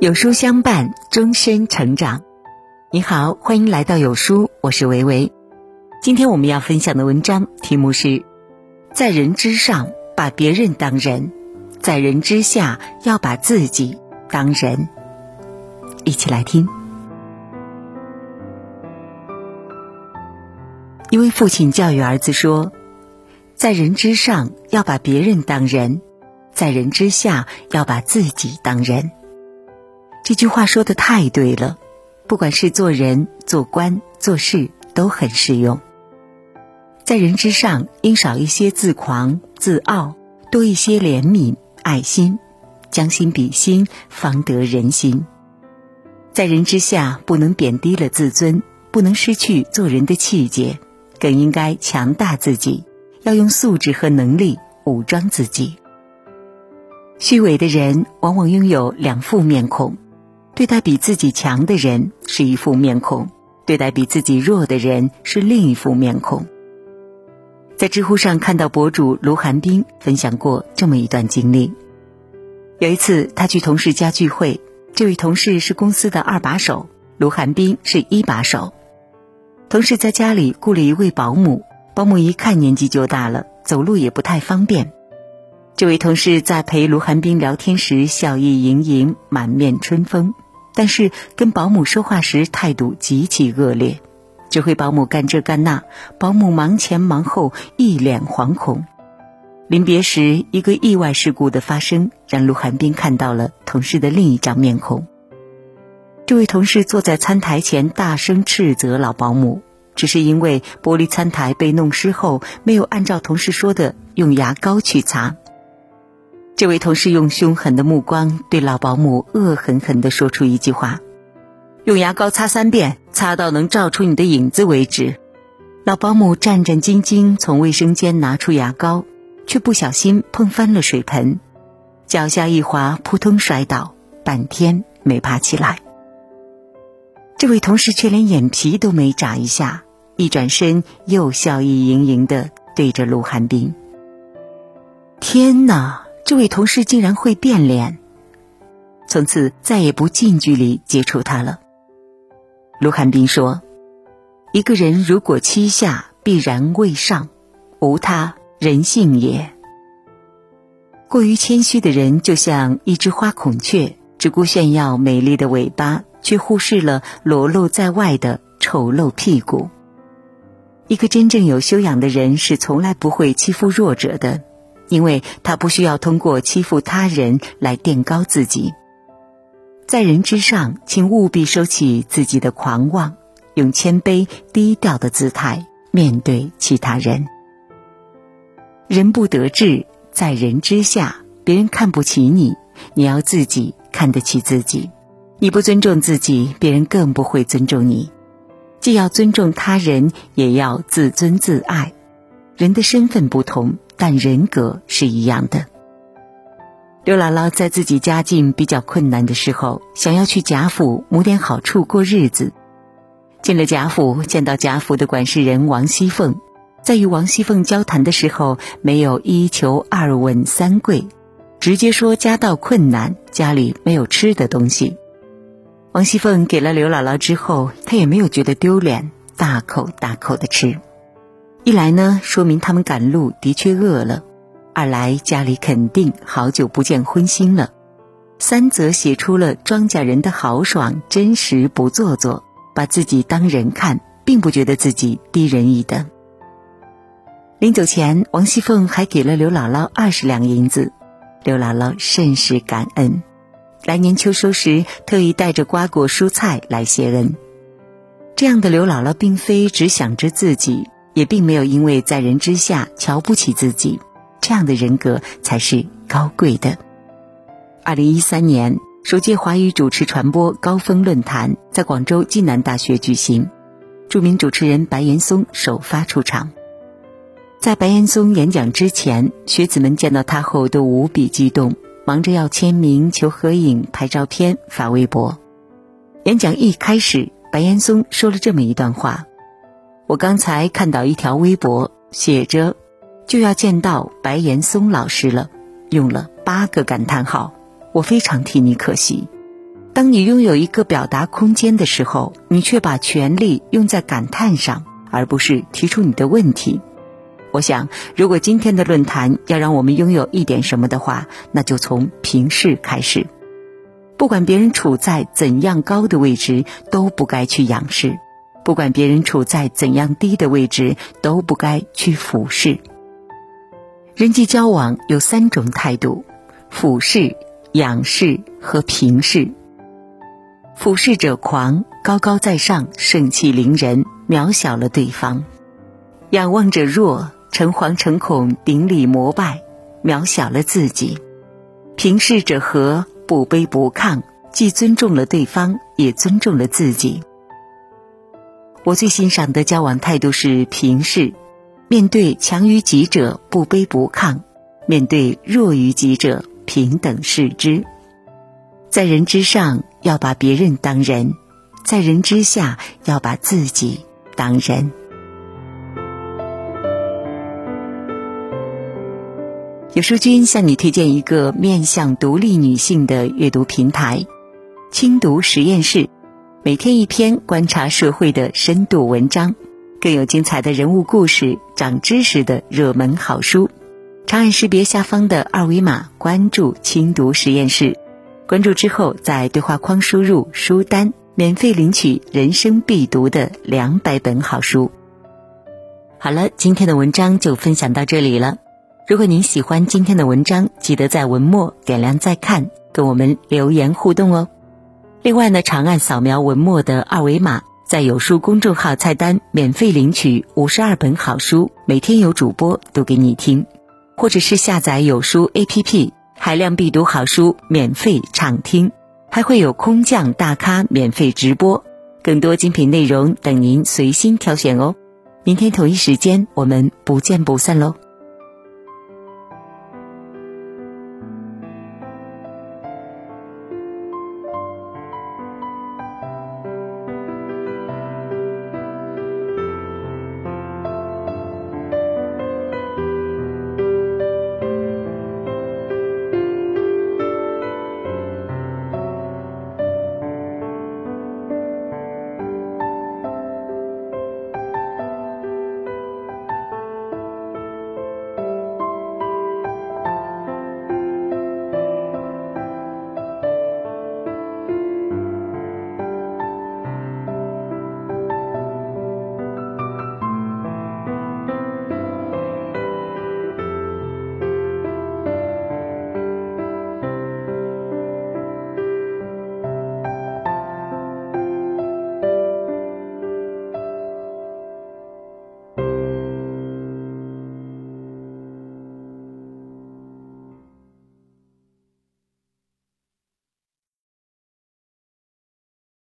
有书相伴，终身成长。你好，欢迎来到有书，我是维维。今天我们要分享的文章题目是：在人之上，把别人当人；在人之下，要把自己当人。一起来听。一位父亲教育儿子说：“在人之上，要把别人当人；在人之下，要把自己当人。”这句话说的太对了，不管是做人、做官、做事，都很适用。在人之上，应少一些自狂、自傲，多一些怜悯、爱心，将心比心，方得人心。在人之下，不能贬低了自尊，不能失去做人的气节，更应该强大自己，要用素质和能力武装自己。虚伪的人往往拥有两副面孔。对待比自己强的人是一副面孔，对待比自己弱的人是另一副面孔。在知乎上看到博主卢寒冰分享过这么一段经历：有一次他去同事家聚会，这位同事是公司的二把手，卢寒冰是一把手。同事在家里雇了一位保姆，保姆一看年纪就大了，走路也不太方便。这位同事在陪卢寒冰聊天时笑意盈盈，满面春风。但是跟保姆说话时态度极其恶劣，指挥保姆干这干那，保姆忙前忙后，一脸惶恐。临别时，一个意外事故的发生，让陆寒冰看到了同事的另一张面孔。这位同事坐在餐台前，大声斥责老保姆，只是因为玻璃餐台被弄湿后，没有按照同事说的用牙膏去擦。这位同事用凶狠的目光对老保姆恶狠狠地说出一句话：“用牙膏擦三遍，擦到能照出你的影子为止。”老保姆战战兢兢从卫生间拿出牙膏，却不小心碰翻了水盆，脚下一滑，扑通摔倒，半天没爬起来。这位同事却连眼皮都没眨一下，一转身又笑意盈盈地对着陆寒冰：“天哪！”这位同事竟然会变脸，从此再也不近距离接触他了。卢寒冰说：“一个人如果欺下，必然位上，无他，人性也。过于谦虚的人，就像一只花孔雀，只顾炫耀美丽的尾巴，却忽视了裸露在外的丑陋屁股。一个真正有修养的人，是从来不会欺负弱者的。”因为他不需要通过欺负他人来垫高自己，在人之上，请务必收起自己的狂妄，用谦卑低调的姿态面对其他人。人不得志，在人之下，别人看不起你，你要自己看得起自己。你不尊重自己，别人更不会尊重你。既要尊重他人，也要自尊自爱。人的身份不同。但人格是一样的。刘姥姥在自己家境比较困难的时候，想要去贾府谋点好处过日子。进了贾府，见到贾府的管事人王熙凤，在与王熙凤交谈的时候，没有一求二问三跪，直接说家道困难，家里没有吃的东西。王熙凤给了刘姥姥之后，她也没有觉得丢脸，大口大口的吃。一来呢，说明他们赶路的确饿了；二来家里肯定好久不见荤腥了；三则写出了庄稼人的豪爽、真实不做作，把自己当人看，并不觉得自己低人一等。临走前，王熙凤还给了刘姥姥二十两银子，刘姥姥甚是感恩。来年秋收时，特意带着瓜果蔬菜来谢恩。这样的刘姥姥，并非只想着自己。也并没有因为在人之下瞧不起自己，这样的人格才是高贵的。二零一三年，首届华语主持传播高峰论坛在广州暨南大学举行，著名主持人白岩松首发出场。在白岩松演讲之前，学子们见到他后都无比激动，忙着要签名、求合影、拍照片、发微博。演讲一开始，白岩松说了这么一段话。我刚才看到一条微博，写着就要见到白岩松老师了，用了八个感叹号。我非常替你可惜，当你拥有一个表达空间的时候，你却把全力用在感叹上，而不是提出你的问题。我想，如果今天的论坛要让我们拥有一点什么的话，那就从平视开始。不管别人处在怎样高的位置，都不该去仰视；不管别人处在怎样低的位置，都不该去俯视。人际交往有三种态度：俯视、仰视和平视。俯视者狂，高高在上，盛气凌人，渺小了对方；仰望者弱，诚惶诚恐，顶礼膜拜，渺小了自己；平视者和。不卑不亢，既尊重了对方，也尊重了自己。我最欣赏的交往态度是平视，面对强于己者不卑不亢，面对弱于己者平等视之。在人之上，要把别人当人；在人之下，要把自己当人。有书君向你推荐一个面向独立女性的阅读平台——轻读实验室，每天一篇观察社会的深度文章，更有精彩的人物故事、长知识的热门好书。长按识别下方的二维码关注轻读实验室，关注之后在对话框输入书单，免费领取人生必读的两百本好书。好了，今天的文章就分享到这里了。如果您喜欢今天的文章，记得在文末点亮再看，跟我们留言互动哦。另外呢，长按扫描文末的二维码，在有书公众号菜单免费领取五十二本好书，每天有主播读给你听，或者是下载有书 APP，海量必读好书免费畅听，还会有空降大咖免费直播，更多精品内容等您随心挑选哦。明天同一时间，我们不见不散喽。